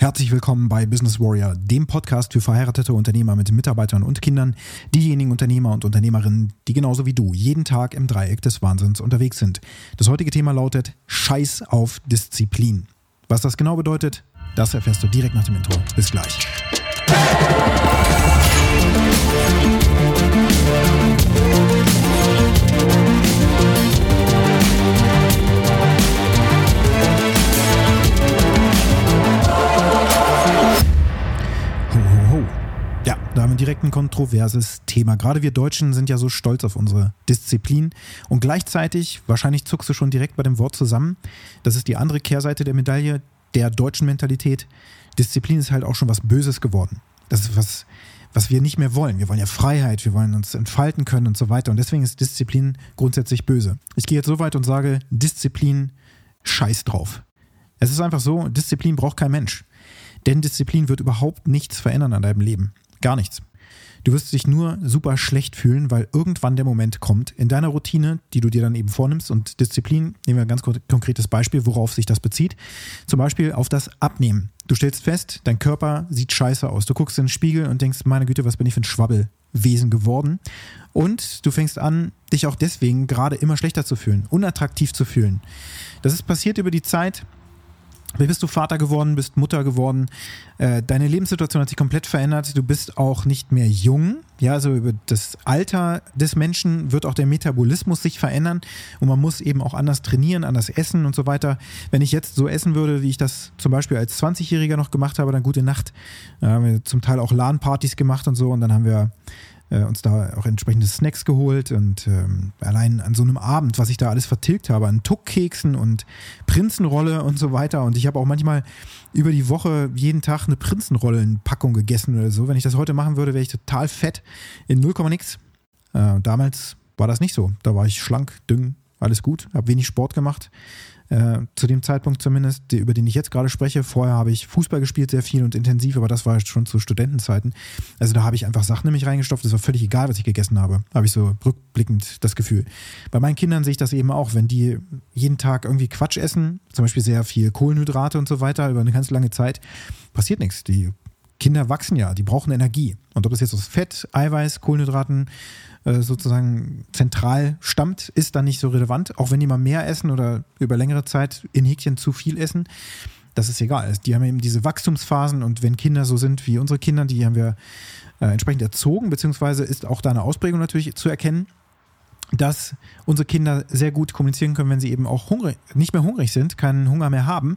Herzlich willkommen bei Business Warrior, dem Podcast für verheiratete Unternehmer mit Mitarbeitern und Kindern, diejenigen Unternehmer und Unternehmerinnen, die genauso wie du jeden Tag im Dreieck des Wahnsinns unterwegs sind. Das heutige Thema lautet Scheiß auf Disziplin. Was das genau bedeutet, das erfährst du direkt nach dem Intro. Bis gleich. Da haben wir direkt ein kontroverses Thema. Gerade wir Deutschen sind ja so stolz auf unsere Disziplin. Und gleichzeitig, wahrscheinlich zuckst du schon direkt bei dem Wort zusammen, das ist die andere Kehrseite der Medaille der deutschen Mentalität. Disziplin ist halt auch schon was Böses geworden. Das ist was, was wir nicht mehr wollen. Wir wollen ja Freiheit, wir wollen uns entfalten können und so weiter. Und deswegen ist Disziplin grundsätzlich böse. Ich gehe jetzt so weit und sage, Disziplin, scheiß drauf. Es ist einfach so, Disziplin braucht kein Mensch. Denn Disziplin wird überhaupt nichts verändern an deinem Leben. Gar nichts. Du wirst dich nur super schlecht fühlen, weil irgendwann der Moment kommt in deiner Routine, die du dir dann eben vornimmst und Disziplin, nehmen wir ein ganz konkretes Beispiel, worauf sich das bezieht. Zum Beispiel auf das Abnehmen. Du stellst fest, dein Körper sieht scheiße aus. Du guckst in den Spiegel und denkst, meine Güte, was bin ich für ein Schwabbelwesen geworden? Und du fängst an, dich auch deswegen gerade immer schlechter zu fühlen, unattraktiv zu fühlen. Das ist passiert über die Zeit, Wie bist du Vater geworden, bist Mutter geworden, äh, deine Lebenssituation hat sich komplett verändert, du bist auch nicht mehr jung, ja, also über das Alter des Menschen wird auch der Metabolismus sich verändern. Und man muss eben auch anders trainieren, anders essen und so weiter. Wenn ich jetzt so essen würde, wie ich das zum Beispiel als 20-Jähriger noch gemacht habe, dann gute Nacht. Da haben wir zum Teil auch LAN-Partys gemacht und so. Und dann haben wir äh, uns da auch entsprechende Snacks geholt und ähm, allein an so einem Abend, was ich da alles vertilgt habe, an Tuckkeksen und Prinzenrolle und so weiter. Und ich habe auch manchmal über die Woche jeden Tag eine Prinzenrollenpackung gegessen oder so. Wenn ich das heute machen würde, wäre ich total fett in 0, nix. Äh, damals war das nicht so. Da war ich schlank, dünn, alles gut, habe wenig Sport gemacht. Äh, zu dem Zeitpunkt zumindest, die, über den ich jetzt gerade spreche. Vorher habe ich Fußball gespielt, sehr viel und intensiv, aber das war schon zu Studentenzeiten. Also da habe ich einfach Sachen nämlich reingestopft. Es war völlig egal, was ich gegessen habe. Habe ich so rückblickend das Gefühl. Bei meinen Kindern sehe ich das eben auch, wenn die jeden Tag irgendwie Quatsch essen, zum Beispiel sehr viel Kohlenhydrate und so weiter über eine ganz lange Zeit, passiert nichts. Die Kinder wachsen ja, die brauchen Energie. Und ob das jetzt aus Fett, Eiweiß, Kohlenhydraten äh, sozusagen zentral stammt, ist dann nicht so relevant. Auch wenn die mal mehr essen oder über längere Zeit in Häkchen zu viel essen, das ist egal. Die haben eben diese Wachstumsphasen und wenn Kinder so sind wie unsere Kinder, die haben wir äh, entsprechend erzogen, beziehungsweise ist auch da eine Ausprägung natürlich zu erkennen dass unsere Kinder sehr gut kommunizieren können, wenn sie eben auch hungrig, nicht mehr hungrig sind, keinen Hunger mehr haben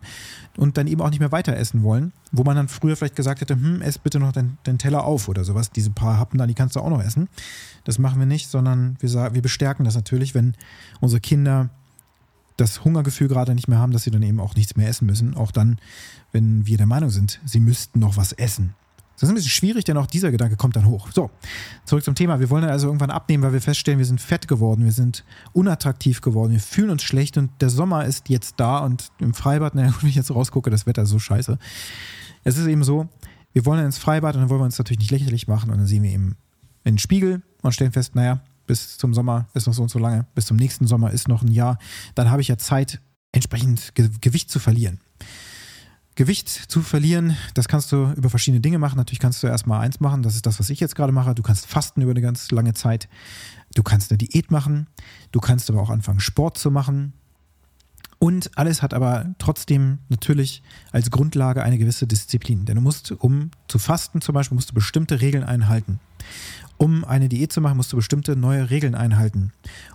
und dann eben auch nicht mehr weiter essen wollen. Wo man dann früher vielleicht gesagt hätte, hm, ess bitte noch den, den Teller auf oder sowas. Diese paar Happen da, die kannst du auch noch essen. Das machen wir nicht, sondern wir, wir bestärken das natürlich, wenn unsere Kinder das Hungergefühl gerade nicht mehr haben, dass sie dann eben auch nichts mehr essen müssen. Auch dann, wenn wir der Meinung sind, sie müssten noch was essen. Das ist ein bisschen schwierig, denn auch dieser Gedanke kommt dann hoch. So, zurück zum Thema. Wir wollen also irgendwann abnehmen, weil wir feststellen, wir sind fett geworden, wir sind unattraktiv geworden, wir fühlen uns schlecht und der Sommer ist jetzt da und im Freibad, naja, wenn ich jetzt rausgucke, das Wetter ist so scheiße. Es ist eben so, wir wollen ins Freibad und dann wollen wir uns natürlich nicht lächerlich machen und dann sehen wir eben in den Spiegel und stellen fest, naja, bis zum Sommer ist noch so und so lange, bis zum nächsten Sommer ist noch ein Jahr, dann habe ich ja Zeit, entsprechend Gewicht zu verlieren. Gewicht zu verlieren, das kannst du über verschiedene Dinge machen. Natürlich kannst du erstmal eins machen, das ist das, was ich jetzt gerade mache. Du kannst fasten über eine ganz lange Zeit. Du kannst eine Diät machen. Du kannst aber auch anfangen, Sport zu machen. Und alles hat aber trotzdem natürlich als Grundlage eine gewisse Disziplin. Denn du musst, um zu fasten zum Beispiel, musst du bestimmte Regeln einhalten. Um eine Diät zu machen, musst du bestimmte neue Regeln einhalten.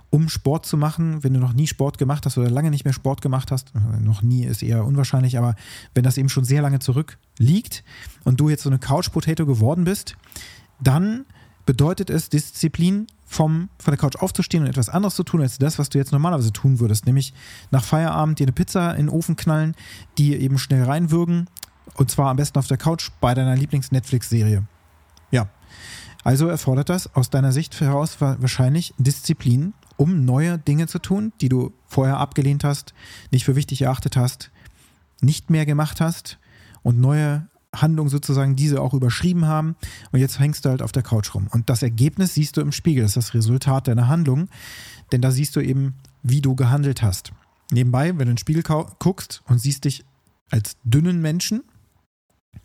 Um Sport zu machen, wenn du noch nie Sport gemacht hast oder lange nicht mehr Sport gemacht hast, noch nie ist eher unwahrscheinlich, aber wenn das eben schon sehr lange zurückliegt und du jetzt so eine Couch Potato geworden bist, dann bedeutet es Disziplin, vom, von der Couch aufzustehen und etwas anderes zu tun, als das, was du jetzt normalerweise tun würdest. Nämlich nach Feierabend dir eine Pizza in den Ofen knallen, die eben schnell reinwürgen. Und zwar am besten auf der Couch bei deiner Lieblings-Netflix-Serie. Ja, also erfordert das aus deiner Sicht heraus wahrscheinlich Disziplin, um neue Dinge zu tun, die du vorher abgelehnt hast, nicht für wichtig erachtet hast, nicht mehr gemacht hast und neue Handlungen sozusagen diese auch überschrieben haben und jetzt hängst du halt auf der Couch rum. Und das Ergebnis siehst du im Spiegel, das ist das Resultat deiner Handlung, denn da siehst du eben, wie du gehandelt hast. Nebenbei, wenn du in den Spiegel guckst und siehst dich als dünnen Menschen,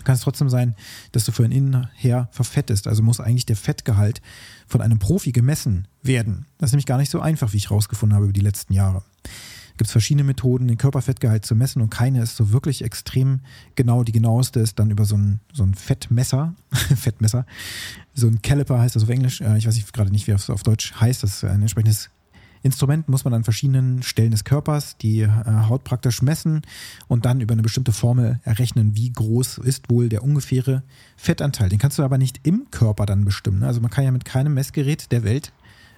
kann es trotzdem sein, dass du von innen her verfettest. Also muss eigentlich der Fettgehalt von einem Profi gemessen werden. Das ist nämlich gar nicht so einfach, wie ich rausgefunden habe über die letzten Jahre. Gibt es verschiedene Methoden, den Körperfettgehalt zu messen und keine ist so wirklich extrem genau. Die genaueste ist dann über so ein, so ein Fettmesser, Fettmesser, so ein Caliper heißt das auf Englisch. Äh, ich weiß gerade nicht, wie es auf Deutsch heißt. Das ist ein entsprechendes Instrument muss man an verschiedenen Stellen des Körpers die äh, Haut praktisch messen und dann über eine bestimmte Formel errechnen, wie groß ist wohl der ungefähre Fettanteil. Den kannst du aber nicht im Körper dann bestimmen. Also man kann ja mit keinem Messgerät der Welt,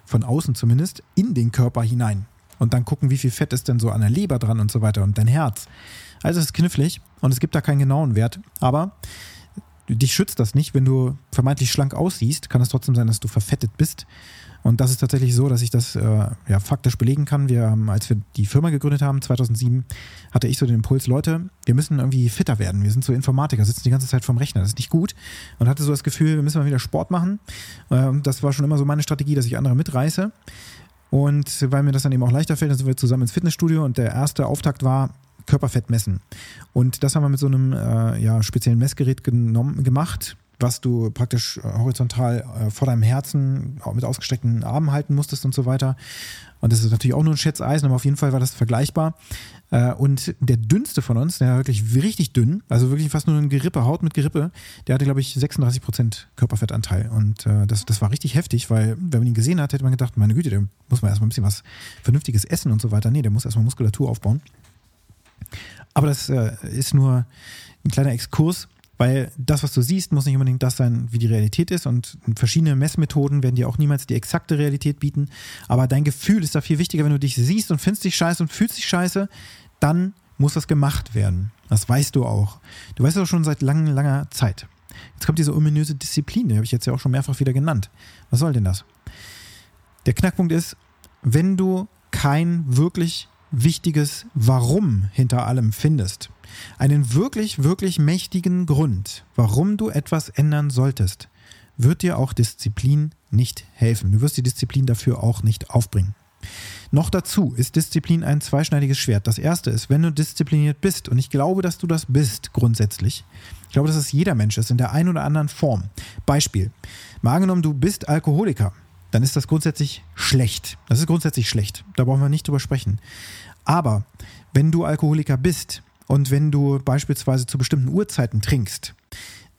von außen zumindest, in den Körper hinein und dann gucken, wie viel Fett ist denn so an der Leber dran und so weiter und dein Herz. Also es ist knifflig und es gibt da keinen genauen Wert, aber dich schützt das nicht, wenn du vermeintlich schlank aussiehst, kann es trotzdem sein, dass du verfettet bist und das ist tatsächlich so, dass ich das äh, ja, faktisch belegen kann. Wir haben, als wir die Firma gegründet haben, 2007, hatte ich so den Impuls, Leute, wir müssen irgendwie fitter werden. Wir sind so Informatiker, sitzen die ganze Zeit vorm Rechner. Das ist nicht gut. Und hatte so das Gefühl, wir müssen mal wieder Sport machen. Äh, das war schon immer so meine Strategie, dass ich andere mitreiße. Und weil mir das dann eben auch leichter fällt, dann sind wir zusammen ins Fitnessstudio und der erste Auftakt war, Körperfett messen. Und das haben wir mit so einem äh, ja, speziellen Messgerät genommen, gemacht was du praktisch äh, horizontal äh, vor deinem Herzen mit ausgestreckten Armen halten musstest und so weiter. Und das ist natürlich auch nur ein Schätzeisen, aber auf jeden Fall war das vergleichbar. Äh, und der dünnste von uns, der war wirklich richtig dünn, also wirklich fast nur ein Gerippe, Haut mit Gerippe, der hatte, glaube ich, 36 Prozent Körperfettanteil. Und das, das war richtig heftig, weil, wenn man ihn gesehen hat, hätte man gedacht, meine Güte, der muss man erstmal ein bisschen was Vernünftiges essen und so weiter. Nee, der muss erstmal Muskulatur aufbauen. Aber das ist nur ein kleiner Exkurs weil das, was du siehst, muss nicht unbedingt das sein, wie die Realität ist. Und verschiedene Messmethoden werden dir auch niemals die exakte Realität bieten. Aber dein Gefühl ist da viel wichtiger, wenn du dich siehst und findest dich scheiße und fühlst dich scheiße, dann muss das gemacht werden. Das weißt du auch. Du weißt auch schon seit langer, langer Zeit. Jetzt kommt diese ominöse Disziplin, die habe ich jetzt ja auch schon mehrfach wieder genannt. Was soll denn das? Der Knackpunkt ist, wenn du kein wirklich wichtiges Warum hinter allem findest, einen wirklich, wirklich mächtigen Grund, warum du etwas ändern solltest, wird dir auch Disziplin nicht helfen. Du wirst die Disziplin dafür auch nicht aufbringen. Noch dazu ist Disziplin ein zweischneidiges Schwert. Das erste ist, wenn du diszipliniert bist, und ich glaube, dass du das bist grundsätzlich, ich glaube, dass es jeder Mensch ist in der einen oder anderen Form. Beispiel, mal angenommen, du bist Alkoholiker, dann ist das grundsätzlich schlecht. Das ist grundsätzlich schlecht. Da brauchen wir nicht drüber sprechen. Aber wenn du Alkoholiker bist und wenn du beispielsweise zu bestimmten Uhrzeiten trinkst,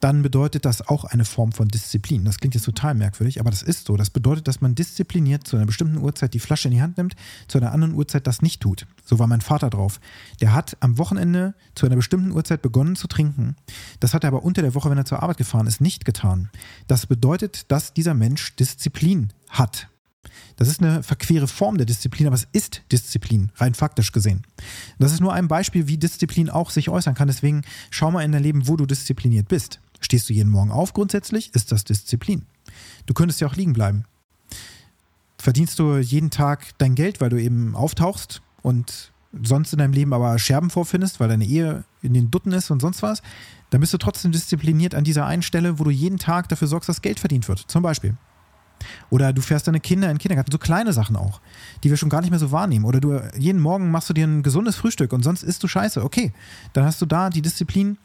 dann bedeutet das auch eine Form von Disziplin. Das klingt jetzt total merkwürdig, aber das ist so. Das bedeutet, dass man diszipliniert zu einer bestimmten Uhrzeit die Flasche in die Hand nimmt, zu einer anderen Uhrzeit das nicht tut. So war mein Vater drauf. Der hat am Wochenende zu einer bestimmten Uhrzeit begonnen zu trinken. Das hat er aber unter der Woche, wenn er zur Arbeit gefahren ist, nicht getan. Das bedeutet, dass dieser Mensch Disziplin hat. Das ist eine verquere Form der Disziplin, aber es ist Disziplin, rein faktisch gesehen. Das ist nur ein Beispiel, wie Disziplin auch sich äußern kann. Deswegen schau mal in dein Leben, wo du diszipliniert bist. Stehst du jeden Morgen auf grundsätzlich, ist das Disziplin. Du könntest ja auch liegen bleiben. Verdienst du jeden Tag dein Geld, weil du eben auftauchst und sonst in deinem Leben aber Scherben vorfindest, weil deine Ehe in den Dutten ist und sonst was, dann bist du trotzdem diszipliniert an dieser einen Stelle, wo du jeden Tag dafür sorgst, dass Geld verdient wird. Zum Beispiel. Oder du fährst deine Kinder in den Kindergarten, so kleine Sachen auch, die wir schon gar nicht mehr so wahrnehmen. Oder du jeden Morgen machst du dir ein gesundes Frühstück und sonst isst du Scheiße. Okay, dann hast du da die Disziplin,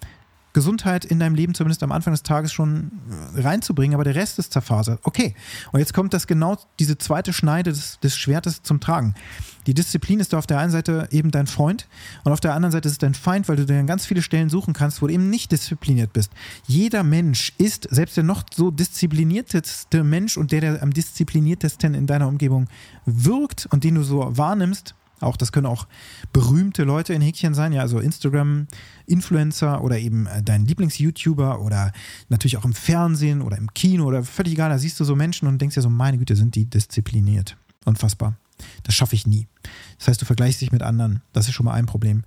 Gesundheit in deinem Leben zumindest am Anfang des Tages schon reinzubringen, aber der Rest ist zerfasert. Okay, und jetzt kommt das genau, diese zweite Schneide des, des Schwertes zum Tragen. Die Disziplin ist da auf der einen Seite eben dein Freund und auf der anderen Seite ist es dein Feind, weil du dir ganz viele Stellen suchen kannst, wo du eben nicht diszipliniert bist. Jeder Mensch ist, selbst der noch so disziplinierteste Mensch und der, der am diszipliniertesten in deiner Umgebung wirkt und den du so wahrnimmst, auch das können auch berühmte Leute in Häkchen sein, ja, also Instagram-Influencer oder eben äh, dein Lieblings-YouTuber oder natürlich auch im Fernsehen oder im Kino oder völlig egal, da siehst du so Menschen und denkst ja so, meine Güte, sind die diszipliniert. Unfassbar. Das schaffe ich nie. Das heißt, du vergleichst dich mit anderen. Das ist schon mal ein Problem.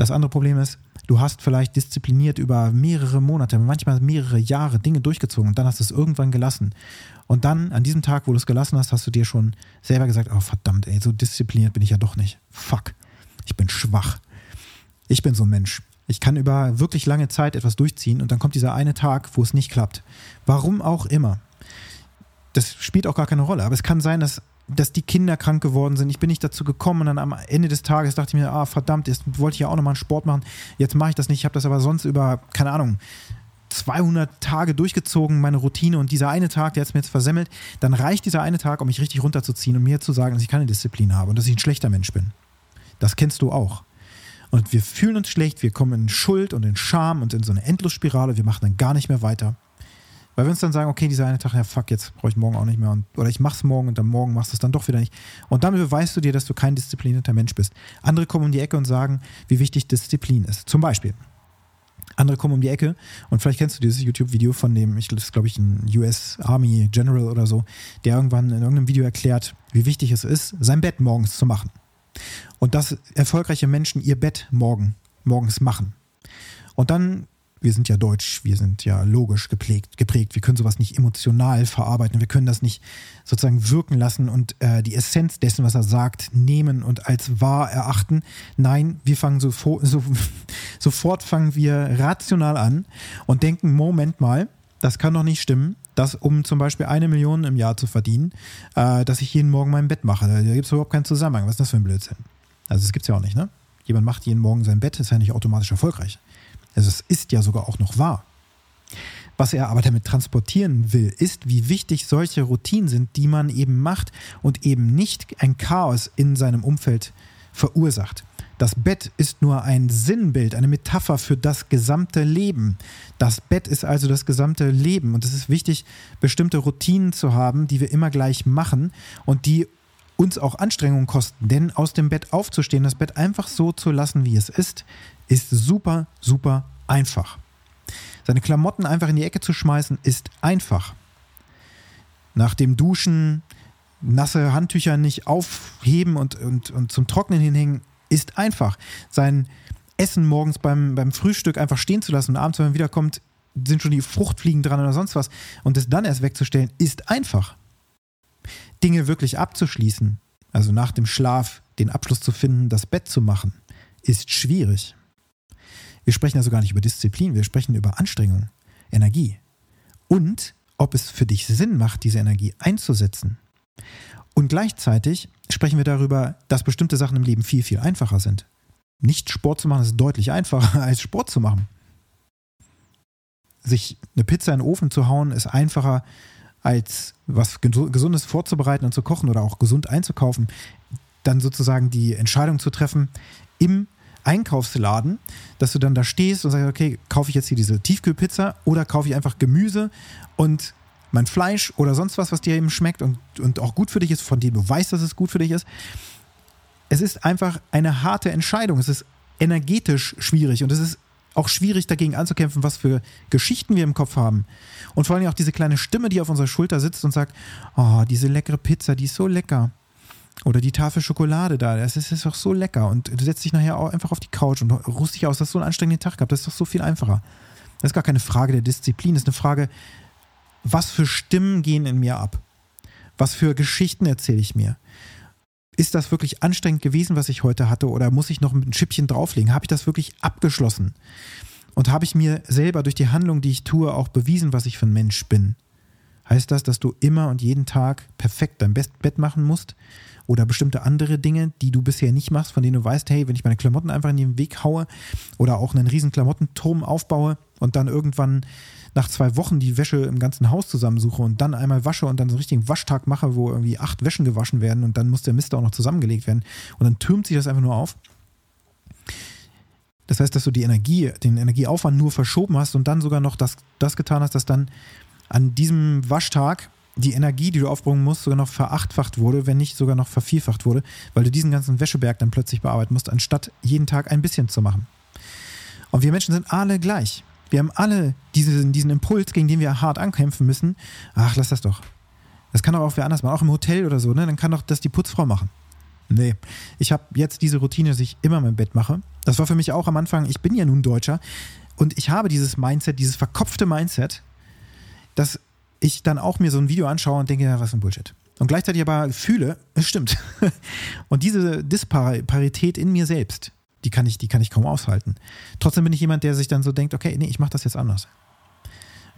Das andere Problem ist, du hast vielleicht diszipliniert über mehrere Monate, manchmal mehrere Jahre Dinge durchgezogen und dann hast du es irgendwann gelassen. Und dann, an diesem Tag, wo du es gelassen hast, hast du dir schon selber gesagt, oh verdammt, ey, so diszipliniert bin ich ja doch nicht. Fuck, ich bin schwach. Ich bin so ein Mensch. Ich kann über wirklich lange Zeit etwas durchziehen und dann kommt dieser eine Tag, wo es nicht klappt. Warum auch immer. Das spielt auch gar keine Rolle. Aber es kann sein, dass dass die Kinder krank geworden sind. Ich bin nicht dazu gekommen und dann am Ende des Tages dachte ich mir, ah verdammt, jetzt wollte ich ja auch nochmal einen Sport machen. Jetzt mache ich das nicht. Ich habe das aber sonst über, keine Ahnung, 200 Tage durchgezogen, meine Routine und dieser eine Tag, der hat es mir jetzt versemmelt, dann reicht dieser eine Tag, um mich richtig runterzuziehen und mir zu sagen, dass ich keine Disziplin habe und dass ich ein schlechter Mensch bin. Das kennst du auch. Und wir fühlen uns schlecht, wir kommen in Schuld und in Scham und in so eine Endlosspirale, wir machen dann gar nicht mehr weiter. Weil wir uns dann sagen, okay, dieser eine Tag, ja fuck, jetzt brauche ich morgen auch nicht mehr. Und, oder ich mach's morgen und dann morgen machst du es dann doch wieder nicht. Und damit beweist du dir, dass du kein disziplinierter Mensch bist. Andere kommen um die Ecke und sagen, wie wichtig Disziplin ist. Zum Beispiel, andere kommen um die Ecke und vielleicht kennst du dieses YouTube-Video von dem, ich glaube ich ein US Army General oder so, der irgendwann in irgendeinem Video erklärt, wie wichtig es ist, sein Bett morgens zu machen. Und dass erfolgreiche Menschen ihr Bett morgen, morgens machen. Und dann wir sind ja deutsch, wir sind ja logisch geprägt, geprägt. Wir können sowas nicht emotional verarbeiten, wir können das nicht sozusagen wirken lassen und äh, die Essenz dessen, was er sagt, nehmen und als wahr erachten. Nein, wir fangen so, so, sofort fangen wir rational an und denken, Moment mal, das kann doch nicht stimmen, dass um zum Beispiel eine Million im Jahr zu verdienen, äh, dass ich jeden Morgen mein Bett mache. Da gibt es überhaupt keinen Zusammenhang. Was ist das für ein Blödsinn? Also das gibt es ja auch nicht, ne? Jemand macht jeden Morgen sein Bett, ist ja nicht automatisch erfolgreich. Also es ist ja sogar auch noch wahr. Was er aber damit transportieren will, ist, wie wichtig solche Routinen sind, die man eben macht und eben nicht ein Chaos in seinem Umfeld verursacht. Das Bett ist nur ein Sinnbild, eine Metapher für das gesamte Leben. Das Bett ist also das gesamte Leben und es ist wichtig, bestimmte Routinen zu haben, die wir immer gleich machen und die uns auch Anstrengungen kosten. Denn aus dem Bett aufzustehen, das Bett einfach so zu lassen, wie es ist, ist super, super einfach. Seine Klamotten einfach in die Ecke zu schmeißen, ist einfach. Nach dem Duschen nasse Handtücher nicht aufheben und, und, und zum Trocknen hinhängen, ist einfach. Sein Essen morgens beim, beim Frühstück einfach stehen zu lassen und abends, wenn man wiederkommt, sind schon die Fruchtfliegen dran oder sonst was und das dann erst wegzustellen, ist einfach. Dinge wirklich abzuschließen, also nach dem Schlaf den Abschluss zu finden, das Bett zu machen, ist schwierig. Wir sprechen also gar nicht über Disziplin, wir sprechen über Anstrengung, Energie und ob es für dich Sinn macht, diese Energie einzusetzen. Und gleichzeitig sprechen wir darüber, dass bestimmte Sachen im Leben viel, viel einfacher sind. Nicht Sport zu machen ist deutlich einfacher als Sport zu machen. Sich eine Pizza in den Ofen zu hauen ist einfacher als was Gesundes vorzubereiten und zu kochen oder auch gesund einzukaufen. Dann sozusagen die Entscheidung zu treffen, im Einkaufsladen, dass du dann da stehst und sagst, okay, kaufe ich jetzt hier diese Tiefkühlpizza oder kaufe ich einfach Gemüse und mein Fleisch oder sonst was, was dir eben schmeckt und, und auch gut für dich ist, von dem du weißt, dass es gut für dich ist. Es ist einfach eine harte Entscheidung. Es ist energetisch schwierig und es ist auch schwierig dagegen anzukämpfen, was für Geschichten wir im Kopf haben. Und vor allem auch diese kleine Stimme, die auf unserer Schulter sitzt und sagt, oh, diese leckere Pizza, die ist so lecker. Oder die Tafel Schokolade da, das ist, doch so lecker. Und du setzt dich nachher auch einfach auf die Couch und ruhst dich aus, dass du einen anstrengenden Tag gehabt Das ist doch so viel einfacher. Das ist gar keine Frage der Disziplin, das ist eine Frage, was für Stimmen gehen in mir ab? Was für Geschichten erzähle ich mir? Ist das wirklich anstrengend gewesen, was ich heute hatte, oder muss ich noch ein Schippchen drauflegen? Habe ich das wirklich abgeschlossen? Und habe ich mir selber durch die Handlung, die ich tue, auch bewiesen, was ich für ein Mensch bin? Heißt das, dass du immer und jeden Tag perfekt dein Bett machen musst? oder bestimmte andere Dinge, die du bisher nicht machst, von denen du weißt, hey, wenn ich meine Klamotten einfach in den Weg haue oder auch einen riesen Klamottenturm aufbaue und dann irgendwann nach zwei Wochen die Wäsche im ganzen Haus zusammensuche und dann einmal wasche und dann so einen richtigen Waschtag mache, wo irgendwie acht Wäschen gewaschen werden und dann muss der Mist auch noch zusammengelegt werden und dann türmt sich das einfach nur auf. Das heißt, dass du die Energie, den Energieaufwand nur verschoben hast und dann sogar noch das, das getan hast, dass dann an diesem Waschtag die Energie, die du aufbringen musst, sogar noch verachtfacht wurde, wenn nicht sogar noch vervierfacht wurde, weil du diesen ganzen Wäscheberg dann plötzlich bearbeiten musst, anstatt jeden Tag ein bisschen zu machen. Und wir Menschen sind alle gleich. Wir haben alle diesen, diesen Impuls, gegen den wir hart ankämpfen müssen. Ach, lass das doch. Das kann doch auch wer anders machen, auch im Hotel oder so, ne? Dann kann doch das die Putzfrau machen. Nee, ich habe jetzt diese Routine, dass ich immer mein Bett mache. Das war für mich auch am Anfang, ich bin ja nun Deutscher und ich habe dieses Mindset, dieses verkopfte Mindset, dass ich dann auch mir so ein Video anschaue und denke, ja, was für ein Bullshit. Und gleichzeitig aber fühle, es stimmt. Und diese Disparität in mir selbst, die kann ich, die kann ich kaum aushalten. Trotzdem bin ich jemand, der sich dann so denkt, okay, nee, ich mache das jetzt anders.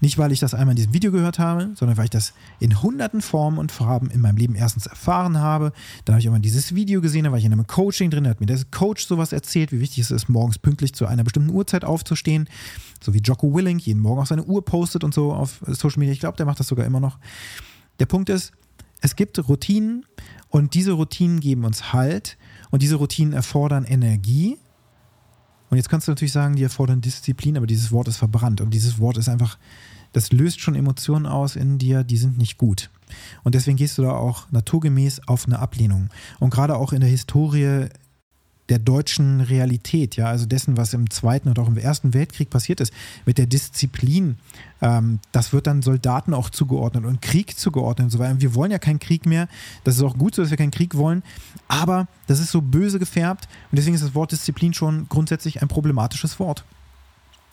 Nicht, weil ich das einmal in diesem Video gehört habe, sondern weil ich das in hunderten Formen und Farben in meinem Leben erstens erfahren habe. Dann habe ich immer dieses Video gesehen, da war ich in einem Coaching drin, da hat mir der Coach sowas erzählt, wie wichtig es ist, morgens pünktlich zu einer bestimmten Uhrzeit aufzustehen. So wie Jocko Willing jeden Morgen auch seine Uhr postet und so auf Social Media. Ich glaube, der macht das sogar immer noch. Der Punkt ist, es gibt Routinen und diese Routinen geben uns Halt und diese Routinen erfordern Energie und jetzt kannst du natürlich sagen, die erfordern Disziplin, aber dieses Wort ist verbrannt. Und dieses Wort ist einfach, das löst schon Emotionen aus in dir, die sind nicht gut. Und deswegen gehst du da auch naturgemäß auf eine Ablehnung. Und gerade auch in der Historie der deutschen Realität, ja, also dessen, was im Zweiten und auch im Ersten Weltkrieg passiert ist, mit der Disziplin, ähm, das wird dann Soldaten auch zugeordnet und Krieg zugeordnet und so weiter. Wir wollen ja keinen Krieg mehr. Das ist auch gut so, dass wir keinen Krieg wollen, aber das ist so böse gefärbt und deswegen ist das Wort Disziplin schon grundsätzlich ein problematisches Wort.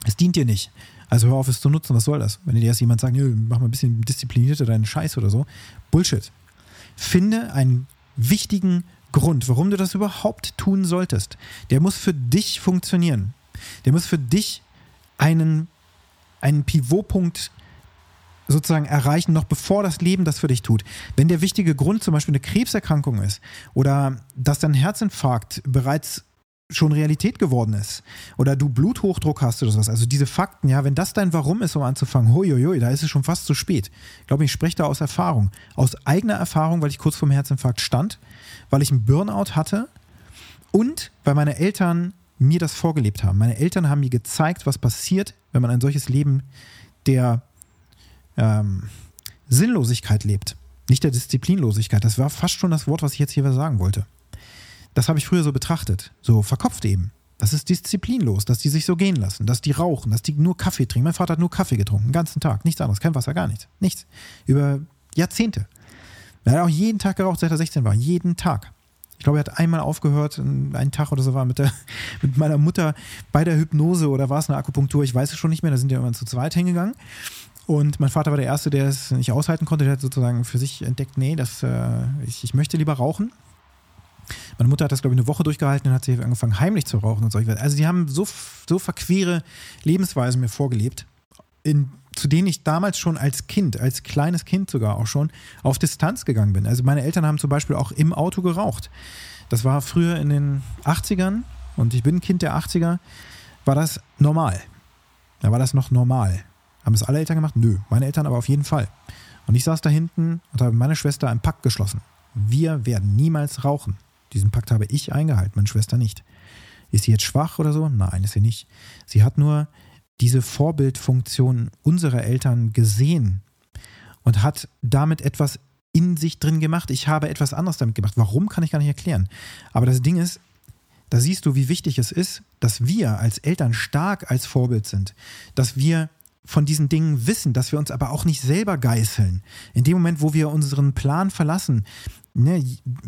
Es dient dir nicht. Also hör auf, es zu nutzen. Was soll das? Wenn dir erst jemand sagt, mach mal ein bisschen disziplinierter deinen Scheiß oder so. Bullshit. Finde einen wichtigen Grund, warum du das überhaupt tun solltest, der muss für dich funktionieren. Der muss für dich einen, einen Pivotpunkt sozusagen erreichen, noch bevor das Leben das für dich tut. Wenn der wichtige Grund zum Beispiel eine Krebserkrankung ist oder dass dein Herzinfarkt bereits schon Realität geworden ist oder du Bluthochdruck hast oder sowas. Also diese Fakten, ja, wenn das dein Warum ist, um anzufangen, huiuiui, da ist es schon fast zu spät. Ich glaube, ich spreche da aus Erfahrung. Aus eigener Erfahrung, weil ich kurz vor dem Herzinfarkt stand, weil ich einen Burnout hatte und weil meine Eltern mir das vorgelebt haben. Meine Eltern haben mir gezeigt, was passiert, wenn man ein solches Leben der ähm, Sinnlosigkeit lebt. Nicht der Disziplinlosigkeit. Das war fast schon das Wort, was ich jetzt hier sagen wollte. Das habe ich früher so betrachtet, so verkopft eben. Das ist disziplinlos, dass die sich so gehen lassen, dass die rauchen, dass die nur Kaffee trinken. Mein Vater hat nur Kaffee getrunken, den ganzen Tag, nichts anderes, kein Wasser, gar nichts. Nichts. Über Jahrzehnte. Er hat auch jeden Tag geraucht, seit er 16 war. Jeden Tag. Ich glaube, er hat einmal aufgehört, einen Tag oder so war mit, der, mit meiner Mutter bei der Hypnose oder war es eine Akupunktur, ich weiß es schon nicht mehr, da sind die irgendwann zu zweit hingegangen. Und mein Vater war der Erste, der es nicht aushalten konnte. Der hat sozusagen für sich entdeckt, nee, das, äh, ich, ich möchte lieber rauchen. Meine Mutter hat das, glaube ich, eine Woche durchgehalten und hat sie angefangen, heimlich zu rauchen und so. Also die haben so, so verquere Lebensweisen mir vorgelebt, in, zu denen ich damals schon als Kind, als kleines Kind sogar auch schon, auf Distanz gegangen bin. Also meine Eltern haben zum Beispiel auch im Auto geraucht. Das war früher in den 80ern und ich bin Kind der 80er, war das normal. Da war das noch normal. Haben es alle Eltern gemacht? Nö, meine Eltern aber auf jeden Fall. Und ich saß da hinten und habe mit meiner Schwester einen Pakt geschlossen. Wir werden niemals rauchen. Diesen Pakt habe ich eingehalten, meine Schwester nicht. Ist sie jetzt schwach oder so? Nein, ist sie nicht. Sie hat nur diese Vorbildfunktion unserer Eltern gesehen und hat damit etwas in sich drin gemacht. Ich habe etwas anderes damit gemacht. Warum kann ich gar nicht erklären. Aber das Ding ist, da siehst du, wie wichtig es ist, dass wir als Eltern stark als Vorbild sind, dass wir von diesen Dingen wissen, dass wir uns aber auch nicht selber geißeln. In dem Moment, wo wir unseren Plan verlassen, ne,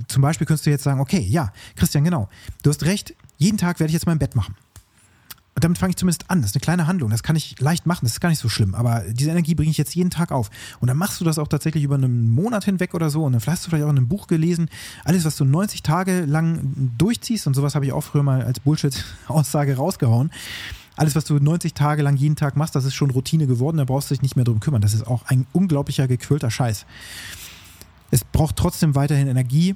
zum Beispiel könntest du jetzt sagen, okay, ja, Christian, genau, du hast recht, jeden Tag werde ich jetzt mein Bett machen. Und damit fange ich zumindest an. Das ist eine kleine Handlung. Das kann ich leicht machen. Das ist gar nicht so schlimm. Aber diese Energie bringe ich jetzt jeden Tag auf. Und dann machst du das auch tatsächlich über einen Monat hinweg oder so. Und dann hast du vielleicht auch in einem Buch gelesen. Alles, was du 90 Tage lang durchziehst. Und sowas habe ich auch früher mal als Bullshit-Aussage rausgehauen. Alles, was du 90 Tage lang jeden Tag machst, das ist schon Routine geworden. Da brauchst du dich nicht mehr drum kümmern. Das ist auch ein unglaublicher, gequälter Scheiß. Es braucht trotzdem weiterhin Energie,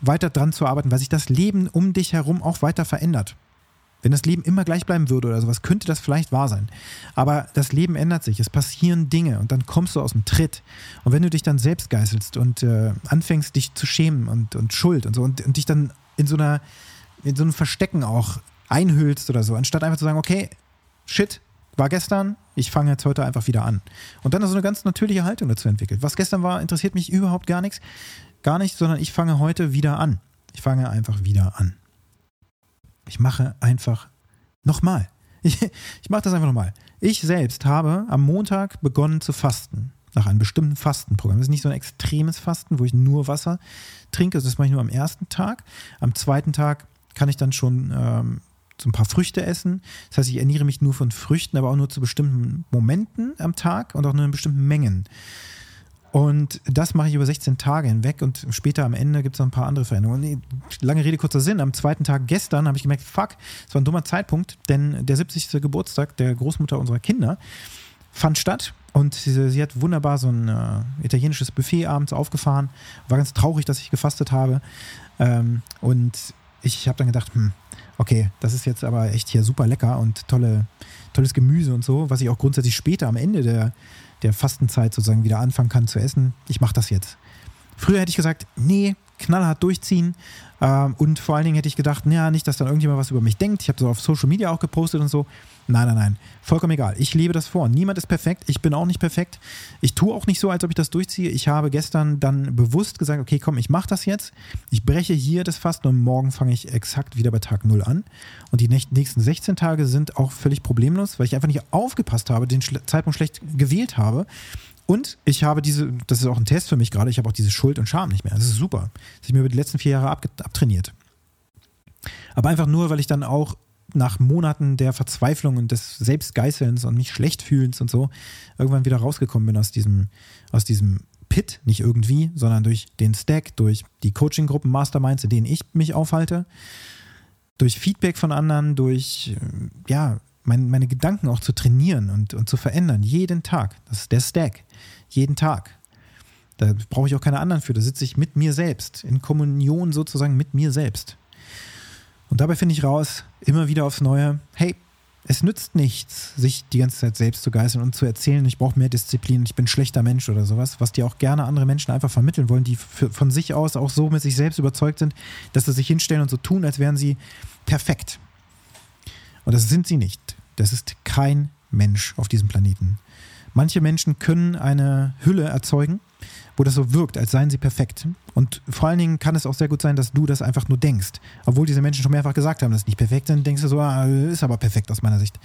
weiter dran zu arbeiten, weil sich das Leben um dich herum auch weiter verändert. Wenn das Leben immer gleich bleiben würde oder sowas, könnte das vielleicht wahr sein. Aber das Leben ändert sich, es passieren Dinge und dann kommst du aus dem Tritt. Und wenn du dich dann selbst geißelst und äh, anfängst, dich zu schämen und, und Schuld und so und, und dich dann in so einer, in so einem Verstecken auch einhüllst oder so, anstatt einfach zu sagen, okay, shit, war gestern, ich fange jetzt heute einfach wieder an. Und dann so eine ganz natürliche Haltung dazu entwickelt. Was gestern war, interessiert mich überhaupt gar nichts. Gar nicht, sondern ich fange heute wieder an. Ich fange einfach wieder an. Ich mache einfach nochmal. Ich, ich mache das einfach nochmal. Ich selbst habe am Montag begonnen zu fasten. Nach einem bestimmten Fastenprogramm. Das ist nicht so ein extremes Fasten, wo ich nur Wasser trinke. Das mache ich nur am ersten Tag. Am zweiten Tag kann ich dann schon ähm, so ein paar Früchte essen. Das heißt, ich ernähre mich nur von Früchten, aber auch nur zu bestimmten Momenten am Tag und auch nur in bestimmten Mengen. Und das mache ich über 16 Tage hinweg und später am Ende gibt es noch ein paar andere Veränderungen. Lange Rede, kurzer Sinn. Am zweiten Tag gestern habe ich gemerkt, fuck, es war ein dummer Zeitpunkt, denn der 70. Geburtstag der Großmutter unserer Kinder fand statt und sie, sie hat wunderbar so ein äh, italienisches Buffet abends aufgefahren. War ganz traurig, dass ich gefastet habe. Ähm, und ich habe dann gedacht, hm, okay, das ist jetzt aber echt hier super lecker und tolle, tolles Gemüse und so, was ich auch grundsätzlich später am Ende der, der Fastenzeit sozusagen wieder anfangen kann zu essen. Ich mache das jetzt. Früher hätte ich gesagt, nee, knallhart durchziehen. Ähm, und vor allen Dingen hätte ich gedacht, ja, nicht, dass dann irgendjemand was über mich denkt. Ich habe so auf Social Media auch gepostet und so. Nein, nein, nein. Vollkommen egal. Ich lebe das vor. Niemand ist perfekt. Ich bin auch nicht perfekt. Ich tue auch nicht so, als ob ich das durchziehe. Ich habe gestern dann bewusst gesagt, okay, komm, ich mache das jetzt. Ich breche hier das Fasten und morgen fange ich exakt wieder bei Tag 0 an. Und die nächsten 16 Tage sind auch völlig problemlos, weil ich einfach nicht aufgepasst habe, den Zeitpunkt schlecht gewählt habe. Und ich habe diese, das ist auch ein Test für mich gerade, ich habe auch diese Schuld und Scham nicht mehr. Das ist super. Das habe ich mir über die letzten vier Jahre abtrainiert. Aber einfach nur, weil ich dann auch nach Monaten der Verzweiflung und des Selbstgeißelns und mich schlecht fühlens und so irgendwann wieder rausgekommen bin aus diesem, aus diesem Pit, nicht irgendwie, sondern durch den Stack, durch die Coaching-Gruppen, Masterminds, in denen ich mich aufhalte, durch Feedback von anderen, durch äh, ja, mein, meine Gedanken auch zu trainieren und, und zu verändern, jeden Tag. Das ist der Stack, jeden Tag. Da brauche ich auch keine anderen für. Da sitze ich mit mir selbst, in Kommunion sozusagen mit mir selbst. Und dabei finde ich raus, immer wieder aufs Neue, hey, es nützt nichts, sich die ganze Zeit selbst zu geißeln und zu erzählen, ich brauche mehr Disziplin, ich bin ein schlechter Mensch oder sowas, was dir auch gerne andere Menschen einfach vermitteln wollen, die für, von sich aus auch so mit sich selbst überzeugt sind, dass sie sich hinstellen und so tun, als wären sie perfekt. Und das sind sie nicht. Das ist kein Mensch auf diesem Planeten. Manche Menschen können eine Hülle erzeugen, wo das so wirkt, als seien sie perfekt. Und vor allen Dingen kann es auch sehr gut sein, dass du das einfach nur denkst. Obwohl diese Menschen schon mehrfach gesagt haben, dass sie nicht perfekt sind, denkst du so, ah, ist aber perfekt aus meiner Sicht.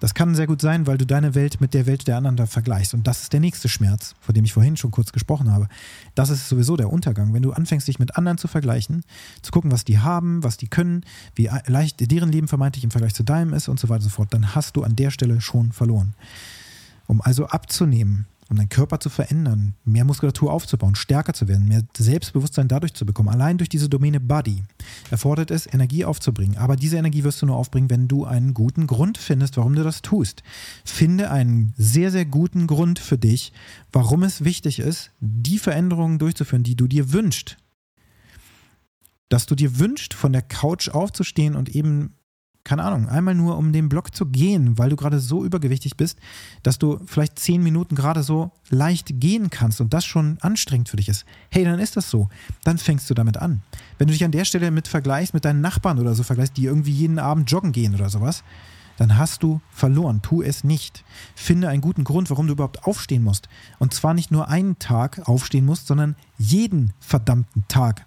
Das kann sehr gut sein, weil du deine Welt mit der Welt der anderen da vergleichst. Und das ist der nächste Schmerz, von dem ich vorhin schon kurz gesprochen habe. Das ist sowieso der Untergang. Wenn du anfängst, dich mit anderen zu vergleichen, zu gucken, was die haben, was die können, wie leicht deren Leben vermeintlich im Vergleich zu deinem ist und so weiter und so fort, dann hast du an der Stelle schon verloren. Um also abzunehmen, um deinen Körper zu verändern, mehr Muskulatur aufzubauen, stärker zu werden, mehr Selbstbewusstsein dadurch zu bekommen. Allein durch diese Domäne Body erfordert es, Energie aufzubringen. Aber diese Energie wirst du nur aufbringen, wenn du einen guten Grund findest, warum du das tust. Finde einen sehr, sehr guten Grund für dich, warum es wichtig ist, die Veränderungen durchzuführen, die du dir wünschst. Dass du dir wünschst, von der Couch aufzustehen und eben keine Ahnung, einmal nur um den Block zu gehen, weil du gerade so übergewichtig bist, dass du vielleicht zehn Minuten gerade so leicht gehen kannst und das schon anstrengend für dich ist. Hey, dann ist das so. Dann fängst du damit an. Wenn du dich an der Stelle mit vergleichst, mit deinen Nachbarn oder so vergleichst, die irgendwie jeden Abend joggen gehen oder sowas, dann hast du verloren. Tu es nicht. Finde einen guten Grund, warum du überhaupt aufstehen musst. Und zwar nicht nur einen Tag aufstehen musst, sondern jeden verdammten Tag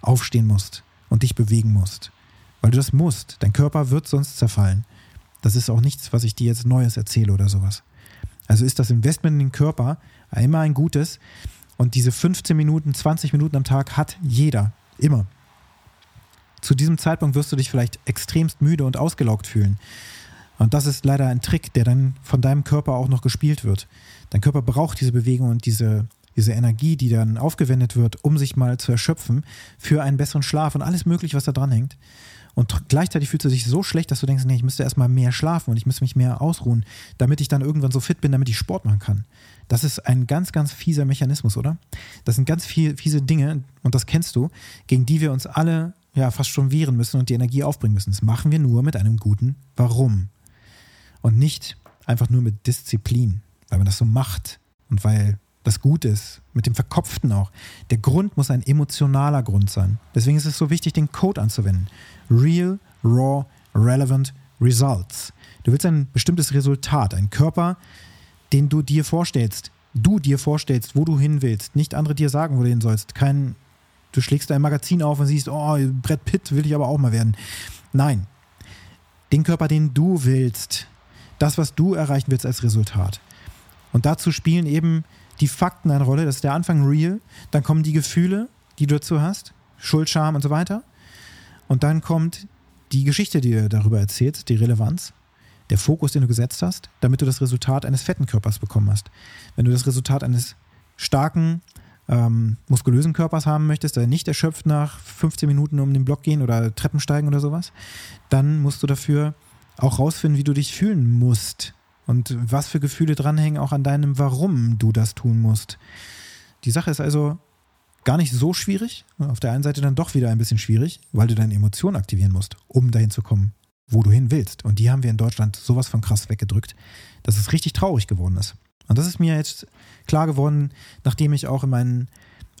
aufstehen musst und dich bewegen musst. Weil du das musst. Dein Körper wird sonst zerfallen. Das ist auch nichts, was ich dir jetzt Neues erzähle oder sowas. Also ist das Investment in den Körper immer ein gutes. Und diese 15 Minuten, 20 Minuten am Tag hat jeder. Immer. Zu diesem Zeitpunkt wirst du dich vielleicht extremst müde und ausgelaugt fühlen. Und das ist leider ein Trick, der dann von deinem Körper auch noch gespielt wird. Dein Körper braucht diese Bewegung und diese, diese Energie, die dann aufgewendet wird, um sich mal zu erschöpfen, für einen besseren Schlaf und alles Mögliche, was da dran hängt. Und gleichzeitig fühlst du dich so schlecht, dass du denkst, nee, ich müsste erstmal mehr schlafen und ich müsste mich mehr ausruhen, damit ich dann irgendwann so fit bin, damit ich Sport machen kann. Das ist ein ganz, ganz fieser Mechanismus, oder? Das sind ganz viel, fiese Dinge, und das kennst du, gegen die wir uns alle ja fast schon wehren müssen und die Energie aufbringen müssen. Das machen wir nur mit einem guten Warum. Und nicht einfach nur mit Disziplin, weil man das so macht und weil das gut ist, mit dem Verkopften auch. Der Grund muss ein emotionaler Grund sein. Deswegen ist es so wichtig, den Code anzuwenden. Real, Raw, Relevant Results. Du willst ein bestimmtes Resultat, einen Körper, den du dir vorstellst, du dir vorstellst, wo du hin willst, nicht andere dir sagen, wo du hin sollst. Kein, du schlägst dein Magazin auf und siehst, oh, Brett Pitt will ich aber auch mal werden. Nein, den Körper, den du willst, das, was du erreichen willst als Resultat. Und dazu spielen eben die Fakten eine Rolle, das ist der Anfang real, dann kommen die Gefühle, die du dazu hast, Schuld, Scham und so weiter. Und dann kommt die Geschichte, die du darüber erzählst, die Relevanz, der Fokus, den du gesetzt hast, damit du das Resultat eines fetten Körpers bekommen hast. Wenn du das Resultat eines starken, ähm, muskulösen Körpers haben möchtest, der nicht erschöpft nach 15 Minuten um den Block gehen oder Treppen steigen oder sowas, dann musst du dafür auch rausfinden, wie du dich fühlen musst und was für Gefühle dranhängen auch an deinem Warum du das tun musst. Die Sache ist also gar nicht so schwierig, auf der einen Seite dann doch wieder ein bisschen schwierig, weil du deine Emotionen aktivieren musst, um dahin zu kommen, wo du hin willst. Und die haben wir in Deutschland sowas von krass weggedrückt, dass es richtig traurig geworden ist. Und das ist mir jetzt klar geworden, nachdem ich auch in meinen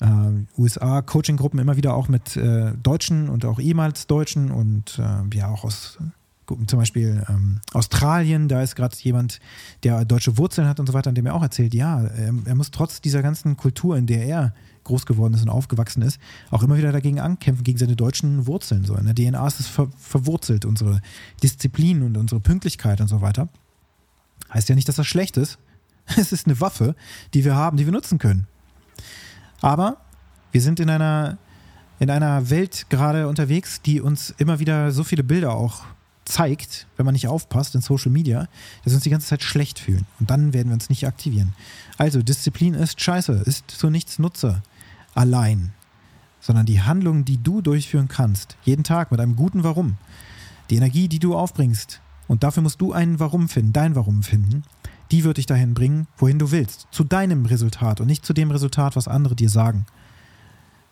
äh, USA-Coaching-Gruppen immer wieder auch mit äh, Deutschen und auch ehemals Deutschen und äh, ja auch aus zum Beispiel ähm, Australien, da ist gerade jemand, der deutsche Wurzeln hat und so weiter, an dem er auch erzählt, ja, er, er, muss trotz dieser ganzen Kultur, in der er groß geworden ist und aufgewachsen ist, auch immer wieder dagegen ankämpfen, gegen seine deutschen Wurzeln. So. In der DNA ist es ver verwurzelt, unsere Disziplin und unsere Pünktlichkeit und so weiter. Heißt ja nicht, dass das schlecht ist. Es ist eine Waffe, die wir haben, die wir nutzen können. Aber wir sind in einer, in einer Welt gerade unterwegs, die uns immer wieder so viele Bilder auch zeigt, wenn man nicht aufpasst in Social Media, dass wir uns die ganze Zeit schlecht fühlen. Und dann werden wir uns nicht aktivieren. Also, Disziplin ist scheiße, ist zu nichts Nutze allein, sondern die Handlungen, die du durchführen kannst, jeden Tag mit einem guten Warum, die Energie, die du aufbringst, und dafür musst du ein Warum finden, dein Warum finden, die wird dich dahin bringen, wohin du willst, zu deinem Resultat und nicht zu dem Resultat, was andere dir sagen.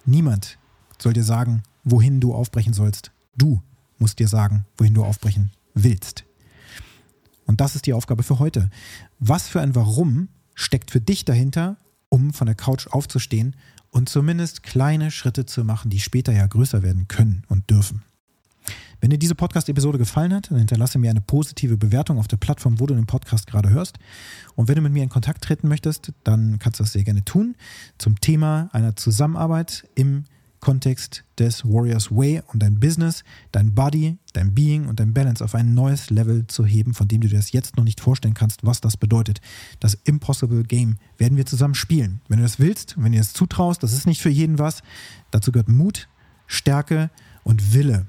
Niemand soll dir sagen, wohin du aufbrechen sollst. Du musst dir sagen, wohin du aufbrechen willst. Und das ist die Aufgabe für heute. Was für ein Warum steckt für dich dahinter, um von der Couch aufzustehen und zumindest kleine Schritte zu machen, die später ja größer werden können und dürfen? Wenn dir diese Podcast-Episode gefallen hat, dann hinterlasse mir eine positive Bewertung auf der Plattform, wo du den Podcast gerade hörst. Und wenn du mit mir in Kontakt treten möchtest, dann kannst du das sehr gerne tun zum Thema einer Zusammenarbeit im Kontext des Warriors Way und dein Business, dein Body, dein Being und dein Balance auf ein neues Level zu heben, von dem du dir das jetzt noch nicht vorstellen kannst, was das bedeutet. Das Impossible Game werden wir zusammen spielen. Wenn du das willst, wenn du das zutraust, das ist nicht für jeden was. Dazu gehört Mut, Stärke und Wille.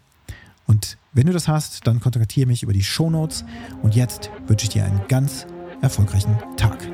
Und wenn du das hast, dann kontaktiere mich über die Show Notes. Und jetzt wünsche ich dir einen ganz erfolgreichen Tag.